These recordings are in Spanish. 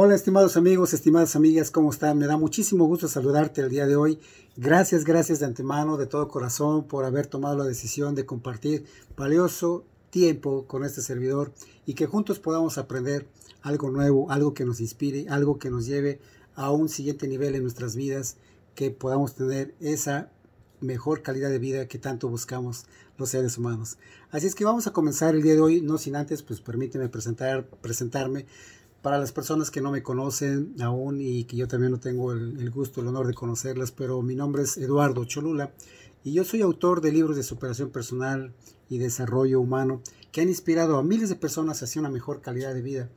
Hola estimados amigos, estimadas amigas, ¿cómo están? Me da muchísimo gusto saludarte el día de hoy. Gracias, gracias de antemano, de todo corazón, por haber tomado la decisión de compartir valioso tiempo con este servidor y que juntos podamos aprender algo nuevo, algo que nos inspire, algo que nos lleve a un siguiente nivel en nuestras vidas, que podamos tener esa mejor calidad de vida que tanto buscamos los seres humanos. Así es que vamos a comenzar el día de hoy, no sin antes, pues permíteme presentar, presentarme. Para las personas que no me conocen aún y que yo también no tengo el, gusto, el honor de conocerlas, pero mi nombre es Eduardo Cholula y yo soy autor de libros de superación personal y desarrollo humano que han inspirado a miles de personas hacia una mejor calidad de vida.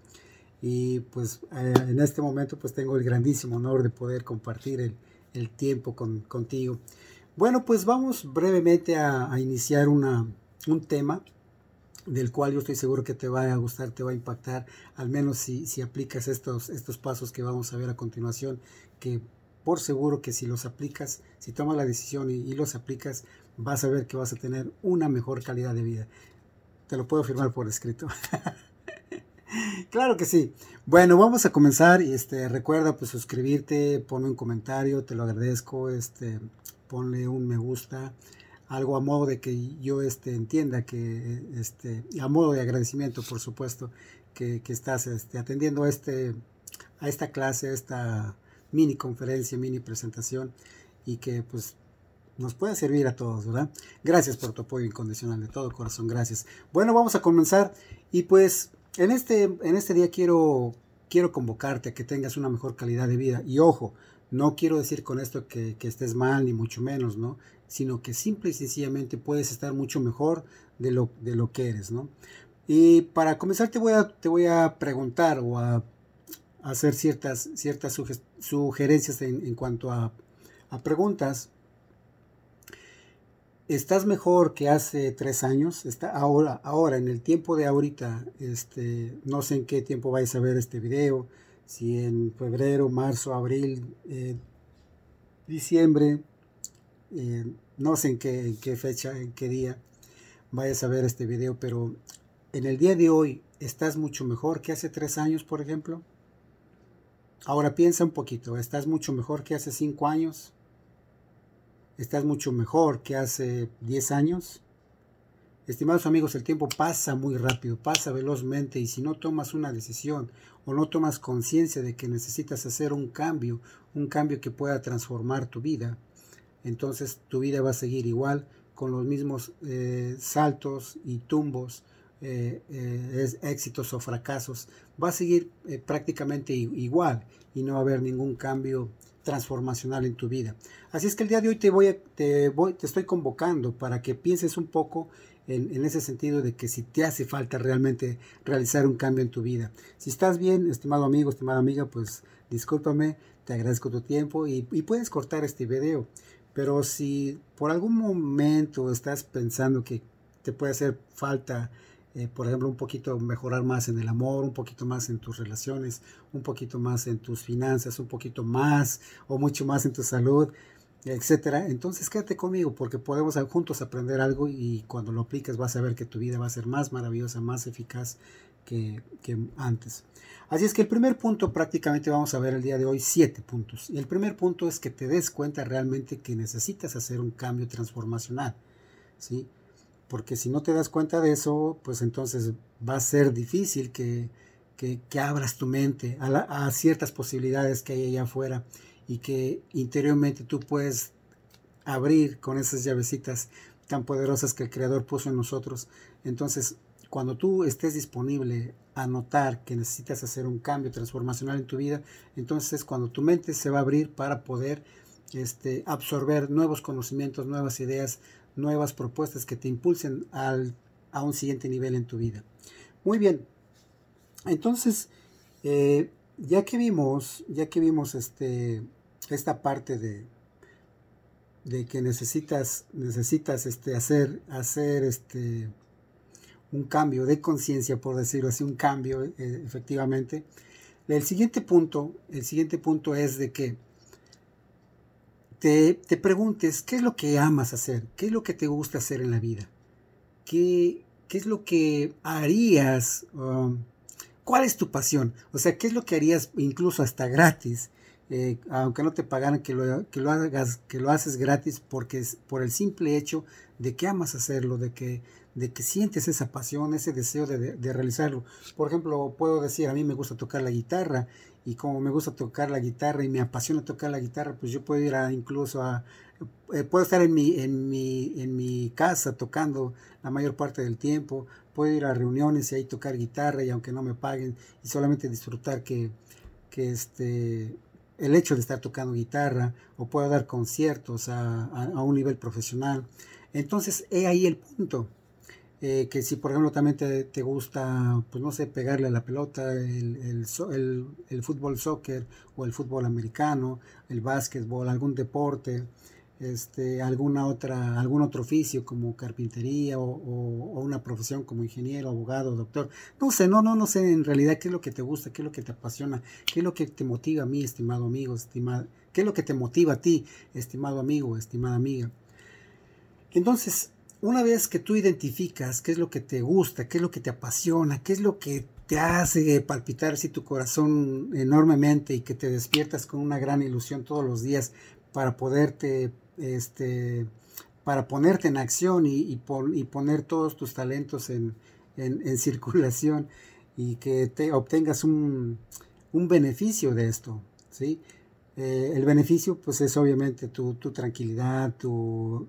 Y pues eh, en este momento pues tengo el grandísimo honor de poder compartir el, tiempo con, contigo. Bueno, pues vamos brevemente a, a iniciar una, un tema del cual yo estoy seguro que te va a gustar, te va a impactar, al menos si, si aplicas estos, estos pasos que vamos a ver a continuación, que por seguro que si los aplicas, si tomas la decisión y, los aplicas, vas a ver que vas a tener una mejor calidad de vida. Te lo puedo firmar por escrito. claro que sí. Bueno, vamos a comenzar. Este, recuerda pues suscribirte, ponme un comentario, te lo agradezco. Este, ponle un me gusta algo a modo de que yo este, entienda que, este, a modo de agradecimiento, por supuesto, que, estás este, atendiendo este, a esta clase, a esta mini conferencia, mini presentación, y que pues nos pueda servir a todos, ¿verdad? Gracias por tu apoyo incondicional, de todo corazón, gracias. Bueno, vamos a comenzar, y pues en este, en este día quiero, quiero convocarte a que tengas una mejor calidad de vida, y ojo, no quiero decir con esto que, que, estés mal, ni mucho menos, ¿no? Sino que simple y sencillamente puedes estar mucho mejor de lo, de lo que eres, ¿no? Y para comenzar te voy a, te voy a preguntar o a, hacer ciertas, ciertas sugerencias en, cuanto a, preguntas. ¿Estás mejor que hace tres años? Está ahora, ahora, en el tiempo de ahorita, este, no sé en qué tiempo vais a ver este video, si en febrero, marzo, abril, eh, diciembre, eh, no sé en qué, qué fecha, en qué día vayas a ver este video, pero en el día de hoy estás mucho mejor que hace tres años, por ejemplo. Ahora piensa un poquito, ¿estás mucho mejor que hace cinco años? ¿Estás mucho mejor que hace diez años? Estimados amigos, el tiempo pasa muy rápido, pasa velozmente y si no tomas una decisión o no tomas conciencia de que necesitas hacer un cambio, un cambio que pueda transformar tu vida, entonces tu vida va a seguir igual con los mismos eh, saltos y tumbos, eh, eh, éxitos o fracasos. Va a seguir prácticamente igual y no va a haber ningún cambio transformacional en tu vida. Así es que el día de hoy te voy, te, voy te estoy convocando para que pienses un poco en, en, ese sentido de que si te hace falta realmente realizar un cambio en tu vida. Si estás bien, estimado amigo, estimada amiga, pues discúlpame, te agradezco tu tiempo y, y puedes cortar este video. Pero si por algún momento estás pensando que te puede hacer falta, eh, por ejemplo, un poquito mejorar más en el amor, un poquito más en tus relaciones, un poquito más en tus finanzas, un poquito más o mucho más en tu salud, etcétera, entonces quédate conmigo porque podemos juntos aprender algo y cuando lo apliques vas a ver que tu vida va a ser más maravillosa, más eficaz que, antes. Así es que el primer punto prácticamente vamos a ver el día de hoy siete puntos. Y el primer punto es que te des cuenta realmente que necesitas hacer un cambio transformacional. ¿sí? Porque si no te das cuenta de eso, pues entonces va a ser difícil que, que, abras tu mente a, a ciertas posibilidades que hay allá afuera y que interiormente tú puedes abrir con esas llavecitas tan poderosas que el Creador puso en nosotros. Entonces cuando tú estés disponible a notar que necesitas hacer un cambio transformacional en tu vida, entonces es cuando tu mente se va a abrir para poder este, absorber nuevos conocimientos, nuevas ideas, nuevas propuestas que te impulsen al, a un siguiente nivel en tu vida. Muy bien, entonces, eh, ya que vimos, ya que vimos este, esta parte de, de que necesitas, necesitas este, hacer, hacer este, un cambio de conciencia, por decirlo así, un cambio eh, efectivamente. El siguiente punto, el siguiente punto es de que te, preguntes qué es lo que amas hacer, qué es lo que te gusta hacer en la vida, qué, qué es lo que harías, um, ¿cuál es tu pasión? O sea, ¿qué es lo que harías incluso hasta gratis? Eh, aunque no te pagaran, que lo, que lo hagas, que lo haces gratis porque es por el simple hecho de que amas hacerlo, de que, de que sientes esa pasión, ese deseo de, de, realizarlo. Por ejemplo, puedo decir, a mí me gusta tocar la guitarra y como me gusta tocar la guitarra y me apasiona tocar la guitarra, pues yo puedo ir a, incluso a, eh, puedo estar en mi, en, mi, en mi casa tocando la mayor parte del tiempo, puedo ir a reuniones y ahí tocar guitarra y aunque no me paguen y solamente disfrutar que, que este, el hecho de estar tocando guitarra o puedo dar conciertos a, a, un nivel profesional. Entonces, he ahí el punto. Eh, que si por ejemplo también te, te, gusta, pues no sé, pegarle a la pelota, el, el, el, el fútbol soccer o el fútbol americano, el básquetbol, algún deporte, este, alguna otra, algún otro oficio como carpintería o, una profesión como ingeniero, abogado, doctor. No sé, no, no, no sé en realidad qué es lo que te gusta, qué es lo que te apasiona, qué es lo que te motiva a mí, estimado amigo, estimado, qué es lo que te motiva a ti, estimado amigo, estimada amiga. Entonces, una vez que tú identificas qué es lo que te gusta, qué es lo que te apasiona, qué es lo que te hace palpitar así tu corazón enormemente y que te despiertas con una gran ilusión todos los días para poderte este, para ponerte en acción y, poner todos tus talentos en, circulación y que te obtengas un, beneficio de esto, ¿sí? Eh, el beneficio pues es obviamente tu, tranquilidad, tu,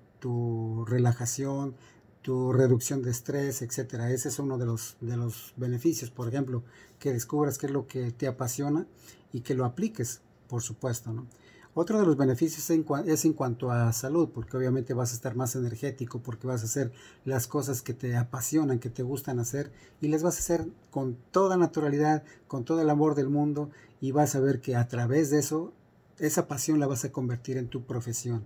relajación, tu reducción de estrés, etcétera. Ese es uno de los, de los beneficios, por ejemplo, que descubras qué es lo que te apasiona y que lo apliques, por supuesto, ¿no? Otro de los beneficios es en cuanto a salud, porque obviamente vas a estar más energético, porque vas a hacer las cosas que te apasionan, que te gustan hacer, y las vas a hacer con toda naturalidad, con todo el amor del mundo, y vas a ver que a través de eso, esa pasión la vas a convertir en tu profesión.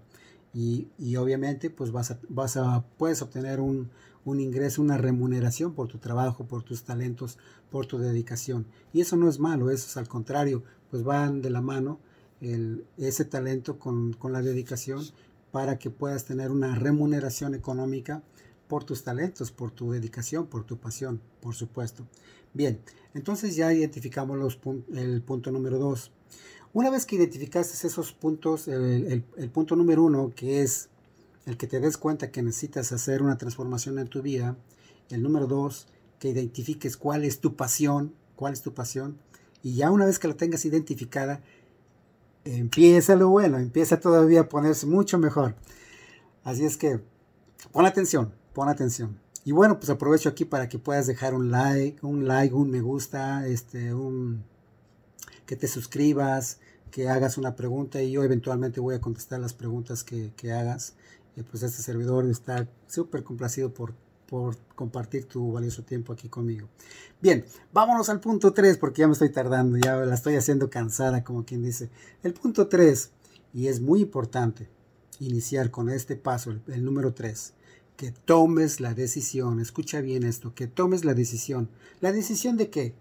Y, obviamente pues vas a, vas a, puedes obtener un, un ingreso, una remuneración por tu trabajo, por tus talentos, por tu dedicación. Y eso no es malo, eso es al contrario, pues van de la mano ese talento con, la dedicación para que puedas tener una remuneración económica por tus talentos, por tu dedicación, por tu pasión, por supuesto. Bien, entonces ya identificamos los el punto número dos. Una vez que identificaste esos puntos, el, punto número uno, que es el que te des cuenta que necesitas hacer una transformación en tu vida, el número dos, que identifiques cuál es tu pasión, cuál es tu pasión, y ya una vez que la tengas identificada, empieza lo bueno, empieza todavía a ponerse mucho mejor. Así es que pon atención, pon atención. Y bueno, pues aprovecho aquí para que puedas dejar un like, un like, un me gusta, este, un que te suscribas, que hagas una pregunta y yo eventualmente voy a contestar las preguntas que, que hagas. Y pues este servidor está súper complacido por por compartir tu valioso tiempo aquí conmigo. Bien, vámonos al punto 3 porque ya me estoy tardando, ya la estoy haciendo cansada como quien dice. El punto 3, y es muy importante iniciar con este paso, el, número 3, que tomes la decisión, escucha bien esto, que tomes la decisión. ¿La decisión de qué?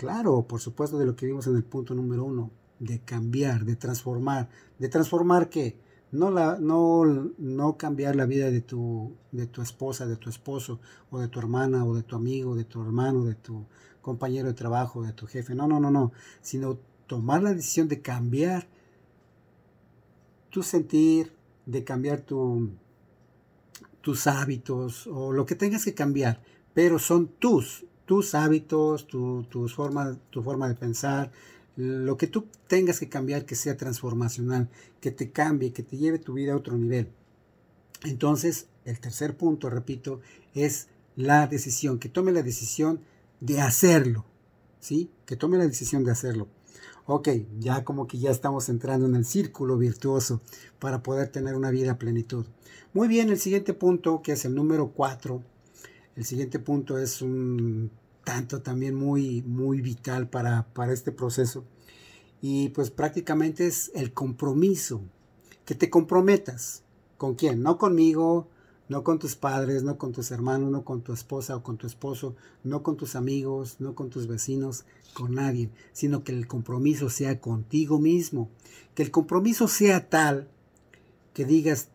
Claro, por supuesto de lo que vimos en el punto número 1, de cambiar, de transformar. ¿De transformar qué? no, la, no, no cambiar la vida de tu, de tu esposa, de tu esposo, o de tu hermana, o de tu amigo, de tu hermano, de tu compañero de trabajo, de tu jefe. No, no, no, no. Sino tomar la decisión de cambiar tu sentir, de cambiar tu, tus hábitos, o lo que tengas que cambiar. Pero son tus, tus hábitos, tu, tus formas, tu forma de pensar, lo que tú tengas que cambiar que sea transformacional, que te cambie, que te lleve tu vida a otro nivel. Entonces, el tercer punto, repito, es la decisión, que tome la decisión de hacerlo, ¿sí? Que tome la decisión de hacerlo. Ok, ya como que ya estamos entrando en el círculo virtuoso para poder tener una vida a plenitud. Muy bien, el siguiente punto, que es el número cuatro, el siguiente punto es un tanto también muy, muy vital para, para este proceso. Y pues prácticamente es el compromiso, que te comprometas. ¿Con quién? No conmigo, no con tus padres, no con tus hermanos, no con tu esposa o con tu esposo, no con tus amigos, no con tus vecinos, con nadie, sino que el compromiso sea contigo mismo. Que el compromiso sea tal que digas,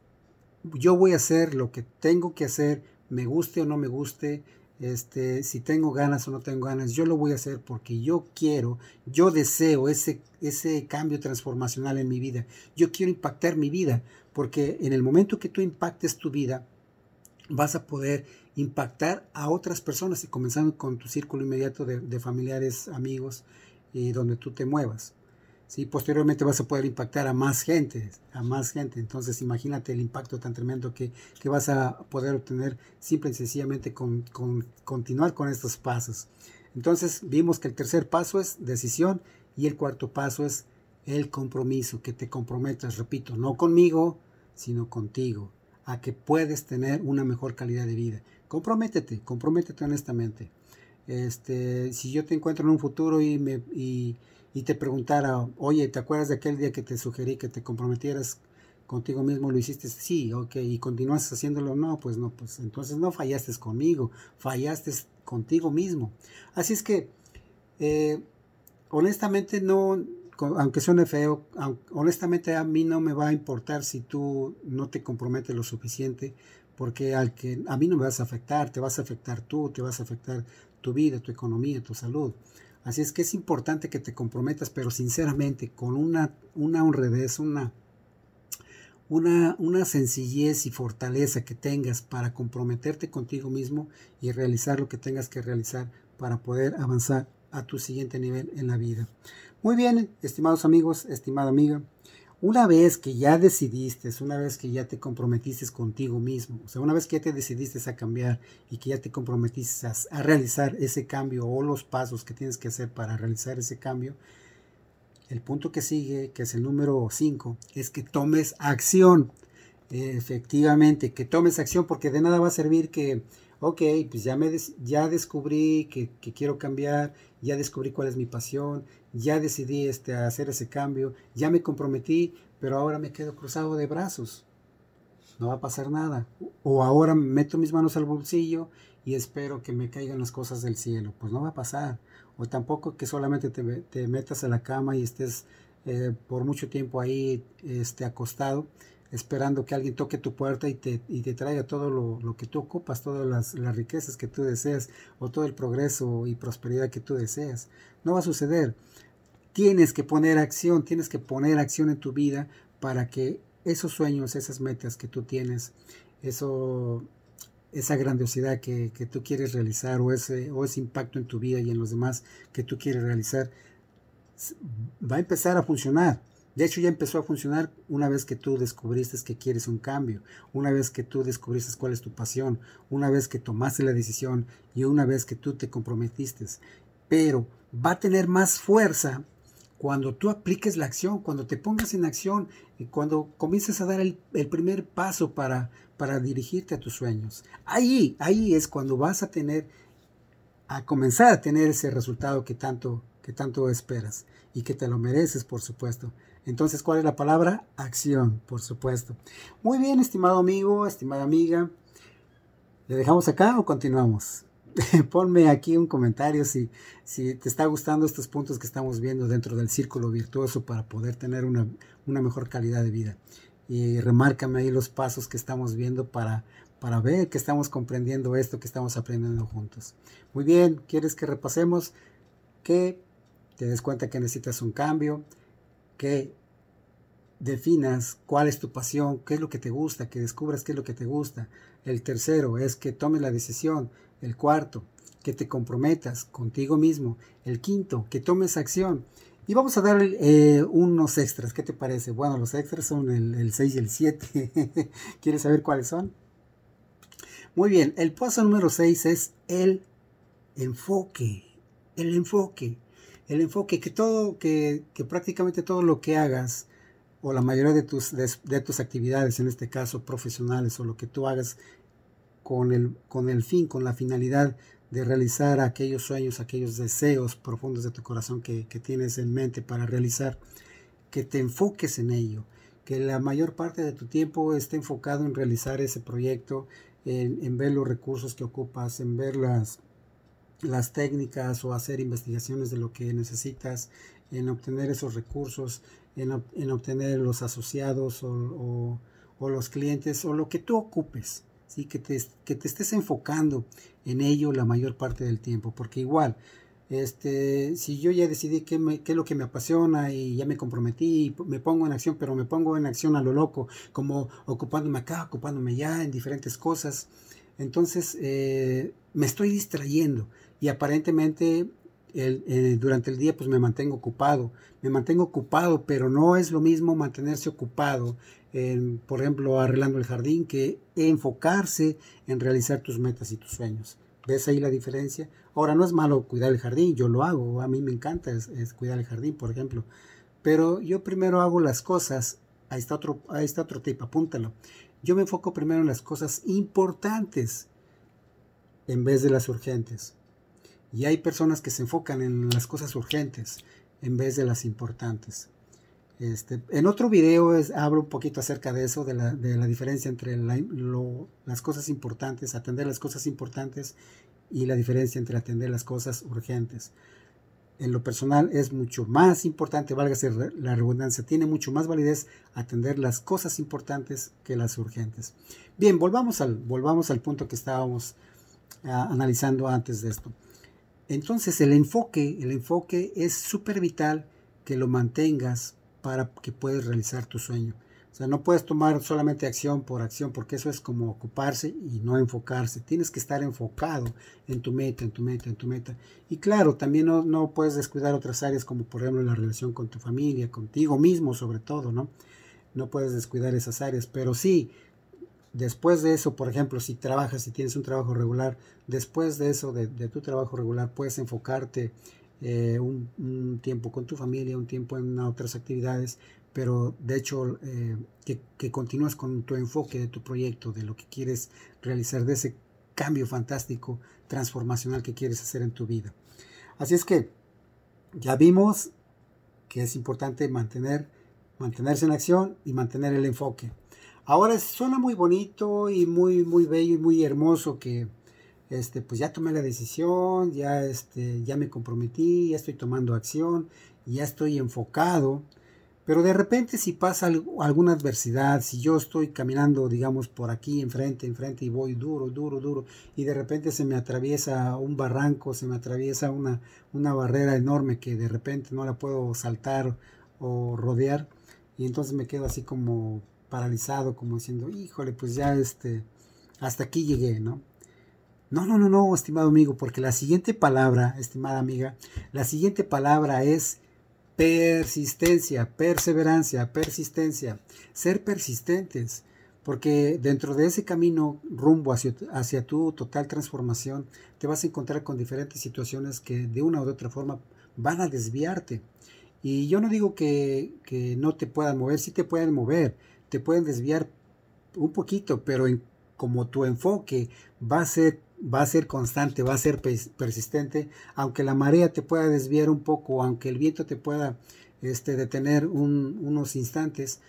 yo voy a hacer lo que tengo que hacer, me guste o no me guste, este, si tengo ganas o no tengo ganas, yo lo voy a hacer porque yo quiero, yo deseo ese, ese cambio transformacional en mi vida. Yo quiero impactar mi vida, porque en el momento que tú impactes tu vida, vas a poder impactar a otras personas, y comenzando con tu círculo inmediato de, familiares, amigos, y donde tú te muevas. ¿Sí? Posteriormente vas a poder impactar a más gente, a más gente. Entonces imagínate el impacto tan tremendo que, vas a poder obtener simple y sencillamente con, con, continuar con estos pasos. Entonces vimos que el tercer paso es decisión y el cuarto paso es el compromiso, que te comprometas, repito, no conmigo, sino contigo, a que puedes tener una mejor calidad de vida. Comprométete, comprométete honestamente. Este, si yo te encuentro en un futuro y me, y te preguntara, oye, ¿te acuerdas de aquel día que te sugerí que te comprometieras contigo mismo? ¿Lo hiciste? Sí, ok, y continúas haciéndolo, no, pues no, pues entonces no fallaste conmigo, fallaste contigo mismo. Así es que, eh, honestamente no, aunque suene feo, honestamente a mí no me va a importar si tú no te comprometes lo suficiente, porque al que a mí no me vas a afectar, te vas a afectar tú, te vas a afectar tu vida, tu economía, tu salud. Así es que es importante que te comprometas, pero sinceramente, con una, una honradez, una, una, una sencillez y fortaleza que tengas para comprometerte contigo mismo y realizar lo que tengas que realizar para poder avanzar a tu siguiente nivel en la vida. Muy bien, estimados amigos, estimada amiga, una vez que ya decidiste, una vez que ya te comprometiste contigo mismo, o sea, una vez que ya te decidiste a cambiar y que ya te comprometiste a, realizar ese cambio o los pasos que tienes que hacer para realizar ese cambio, el punto que sigue, que es el número 5, es que tomes acción. Efectivamente, que tomes acción porque de nada va a servir que, ok, pues ya, me ya descubrí que, que quiero cambiar, ya descubrí cuál es mi pasión, ya decidí este, hacer ese cambio, ya me comprometí, pero ahora me quedo cruzado de brazos. No va a pasar nada. O ahora meto mis manos al bolsillo y espero que me caigan las cosas del cielo. Pues no va a pasar. O tampoco que solamente te, metas a la cama y estés eh, por mucho tiempo ahí este, acostado esperando que alguien toque tu puerta y te, y te traiga todo lo, que tú ocupas, todas las, las, riquezas que tú deseas o todo el progreso y prosperidad que tú deseas. No va a suceder. Tienes que poner acción, tienes que poner acción en tu vida para que esos sueños, esas metas que tú tienes, eso, esa grandiosidad que, tú quieres realizar o ese, o ese impacto en tu vida y en los demás que tú quieres realizar, va a empezar a funcionar. De hecho, ya empezó a funcionar una vez que tú descubriste que quieres un cambio, una vez que tú descubriste cuál es tu pasión, una vez que tomaste la decisión y una vez que tú te comprometiste. Pero va a tener más fuerza cuando tú apliques la acción, cuando te pongas en acción y cuando comiences a dar el, primer paso para, para dirigirte a tus sueños. Ahí, ahí es cuando vas a tener, a comenzar a tener ese resultado que tanto, que tanto esperas y que te lo mereces, por supuesto. Entonces, ¿cuál es la palabra? Acción, por supuesto. Muy bien, estimado amigo, estimada amiga. ¿Le dejamos acá o continuamos? ponme aquí un comentario si, si te está gustando estos puntos que estamos viendo dentro del círculo virtuoso para poder tener una, mejor calidad de vida. Y remárcame ahí los pasos que estamos viendo para, para ver que estamos comprendiendo esto que estamos aprendiendo juntos. Muy bien, ¿quieres que repasemos? Que te des cuenta que necesitas un cambio, que definas cuál es tu pasión, qué es lo que te gusta, que descubras qué es lo que te gusta. El tercero es que tomes la decisión el cuarto, que te comprometas contigo mismo. El quinto, que tomes acción. Y vamos a dar eh, unos extras. ¿Qué te parece? Bueno, los extras son el, 6 y el 7. ¿Quieres saber cuáles son? Muy bien, el paso número 6 es el enfoque. El enfoque. El enfoque, que todo, que, prácticamente todo lo que hagas, o la mayoría de tus, de tus actividades, en este caso profesionales, o lo que tú hagas con el, con el fin, con la finalidad de realizar aquellos sueños, aquellos deseos profundos de tu corazón que, tienes en mente para realizar, que te enfoques en ello, que la mayor parte de tu tiempo esté enfocado en realizar ese proyecto, en, ver los recursos que ocupas, en ver las, las técnicas o hacer investigaciones de lo que necesitas, en obtener esos recursos, en, en obtener los asociados o, o, los clientes o lo que tú ocupes ¿sí? que, te, que te estés enfocando en ello la mayor parte del tiempo, porque igual, este, si yo ya decidí qué, qué, es lo que me apasiona y ya me comprometí, y me pongo en acción, pero me pongo en acción a lo loco, como ocupándome acá, ocupándome ya en diferentes cosas, entonces eh, me estoy distrayendo y aparentemente eh, durante el día pues me mantengo ocupado, me mantengo ocupado, pero no es lo mismo mantenerse ocupado, en, por ejemplo, arreglando el jardín, que enfocarse en realizar tus metas y tus sueños. ¿Ves ahí la diferencia? Ahora, no es malo cuidar el jardín, yo lo hago, a mí me encanta es, cuidar el jardín, por ejemplo, pero yo primero hago las cosas, ahí está otro, ahí está otro tip, apúntalo. Yo me enfoco primero en las cosas importantes en vez de las urgentes. Y hay personas que se enfocan en las cosas urgentes en vez de las importantes. Este, en otro video hablo un poquito acerca de eso, de la, diferencia entre las cosas importantes, atender las cosas importantes y la diferencia entre atender las cosas urgentes. En lo personal es mucho más importante, válgase la redundancia, tiene mucho más validez atender las cosas importantes que las urgentes. Bien, volvamos al, volvamos al punto que estábamos analizando antes de esto. Entonces el enfoque, el enfoque es súper vital que lo mantengas para que puedas realizar tu sueño. O sea, no puedes tomar solamente acción por acción, porque eso es como ocuparse y no enfocarse. Tienes que estar enfocado en tu meta, en tu meta, en tu meta. Y claro, también no, no puedes descuidar otras áreas como por ejemplo la relación con tu familia, contigo mismo sobre todo, ¿no? No puedes descuidar esas áreas, pero sí, Después de eso, por ejemplo, si trabajas, si tienes un trabajo regular, después de eso, de, tu trabajo regular, puedes enfocarte eh, un, tiempo con tu familia, un tiempo en otras actividades, pero de hecho eh, que, que continúas con tu enfoque de tu proyecto, de lo que quieres realizar, de ese cambio fantástico, transformacional que quieres hacer en tu vida. Así es que ya vimos que es importante mantener, mantenerse en acción y mantener el enfoque. Ahora suena muy bonito y muy, muy bello y muy hermoso que este, pues ya tomé la decisión, ya, este, ya me comprometí, ya estoy tomando acción, ya estoy enfocado. Pero de repente si pasa alguna adversidad, si yo estoy caminando, digamos, por aquí, enfrente, enfrente, y voy duro, duro, duro, y de repente se me atraviesa un barranco, se me atraviesa una, una barrera enorme que de repente no la puedo saltar o rodear, y entonces me quedo así como paralizado, como diciendo, híjole, pues ya este, hasta aquí llegué, ¿no? No, no, no, no, estimado amigo, porque la siguiente palabra, estimada amiga, la siguiente palabra es persistencia, perseverancia, persistencia, ser persistentes, porque dentro de ese camino rumbo hacia, hacia tu total transformación, te vas a encontrar con diferentes situaciones que de una u otra forma van a desviarte. Y yo no digo que, que no te puedan mover, sí te pueden mover, te pueden desviar un poquito, pero como tu enfoque va a ser va a ser constante, va a ser persistente, aunque la marea te pueda desviar un poco, aunque el viento te pueda este, detener unos instantes,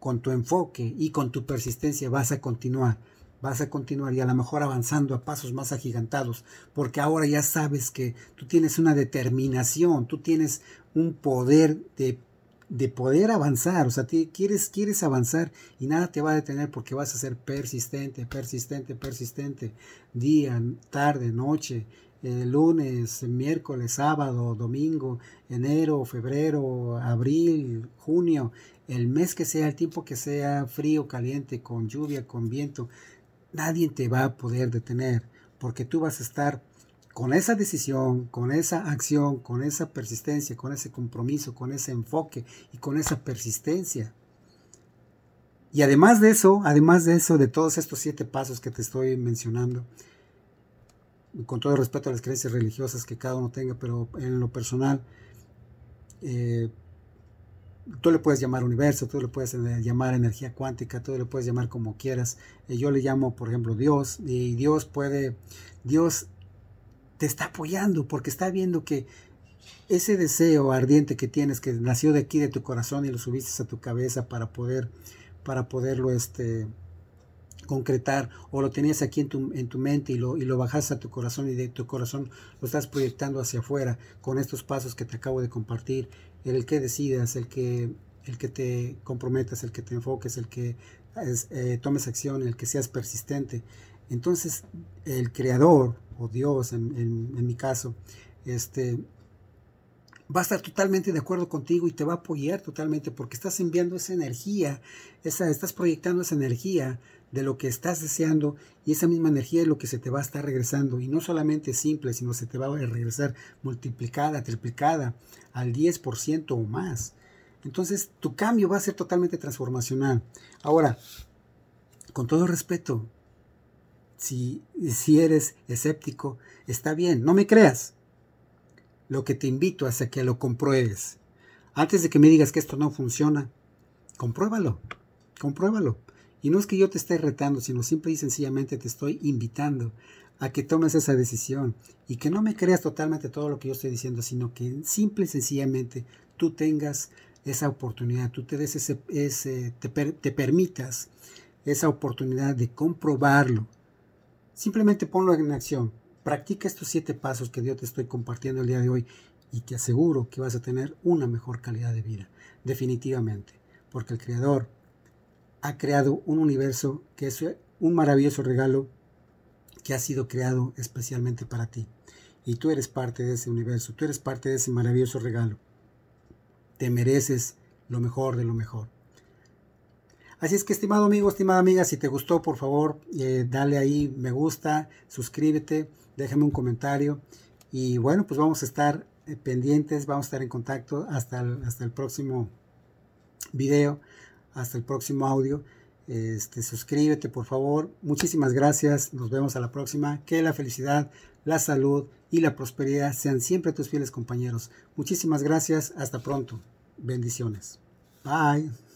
con tu enfoque y con tu persistencia vas a continuar, vas a continuar y a lo mejor avanzando a pasos más agigantados, porque ahora ya sabes que tú tienes una determinación, tú tienes un poder de de poder avanzar, o sea, quieres, quieres avanzar y nada te va a detener porque vas a ser persistente, persistente, persistente, día, tarde, noche, eh, lunes, miércoles, sábado, domingo, enero, febrero, abril, junio, el mes que sea, el tiempo que sea, frío, caliente, con lluvia, con viento, nadie te va a poder detener porque tú vas a estar con esa decisión, con esa acción, con esa persistencia, con ese compromiso, con ese enfoque y con esa persistencia. Y además de eso, además de eso, de todos estos siete pasos que te estoy mencionando, con todo el respeto a las creencias religiosas que cada uno tenga, pero en lo personal, eh, tú le puedes llamar universo, tú le puedes eh, llamar energía cuántica, tú le puedes llamar como quieras. Eh, yo le llamo, por ejemplo, Dios, y Dios puede, Dios te está apoyando porque está viendo que ese deseo ardiente que tienes, que nació de aquí de tu corazón y lo subiste a tu cabeza para poder, para poderlo este, concretar, o lo tenías aquí en tu, en tu mente y lo, y lo bajas a tu corazón y de tu corazón lo estás proyectando hacia afuera con estos pasos que te acabo de compartir, el que decidas, el que, el que te comprometas, el que te enfoques, el que eh, tomes acción, el que seas persistente. Entonces, el creador, o Dios en, mi caso, este, va a estar totalmente de acuerdo contigo y te va a apoyar totalmente porque estás enviando esa energía, esa, estás proyectando esa energía de lo que estás deseando y esa misma energía es lo que se te va a estar regresando y no solamente simple, sino se te va a regresar multiplicada, triplicada al 10% o más. Entonces tu cambio va a ser totalmente transformacional. Ahora, con todo respeto, si, eres escéptico, está bien, no me creas, lo que te invito es a que lo compruebes. Antes de que me digas que esto no funciona, compruébalo, compruébalo. Y no es que yo te esté retando, sino simple y sencillamente te estoy invitando a que tomes esa decisión y que no me creas totalmente todo lo que yo estoy diciendo, sino que simple y sencillamente tú tengas esa oportunidad, tú te des ese, ese te permitas esa oportunidad de comprobarlo. Simplemente ponlo en acción. Practica estos siete pasos que yo te estoy compartiendo el día de hoy y te aseguro que vas a tener una mejor calidad de vida, definitivamente, porque el Creador ha creado un universo que es un maravilloso regalo que ha sido creado especialmente para ti. Y tú eres parte de ese universo, tú eres parte de ese maravilloso regalo. Te mereces lo mejor de lo mejor. Así es que, estimado amigo, estimada amiga, si te gustó, por favor, eh, dale ahí me gusta, suscríbete déjame un comentario y bueno, pues vamos a estar eh, pendientes, vamos a estar en contacto hasta el, hasta el próximo video, hasta el próximo audio. Este, suscríbete por favor. Muchísimas gracias. Nos vemos a la próxima. Que la felicidad, la salud y la prosperidad sean siempre tus fieles compañeros. Muchísimas gracias. Hasta pronto. Bendiciones. Bye.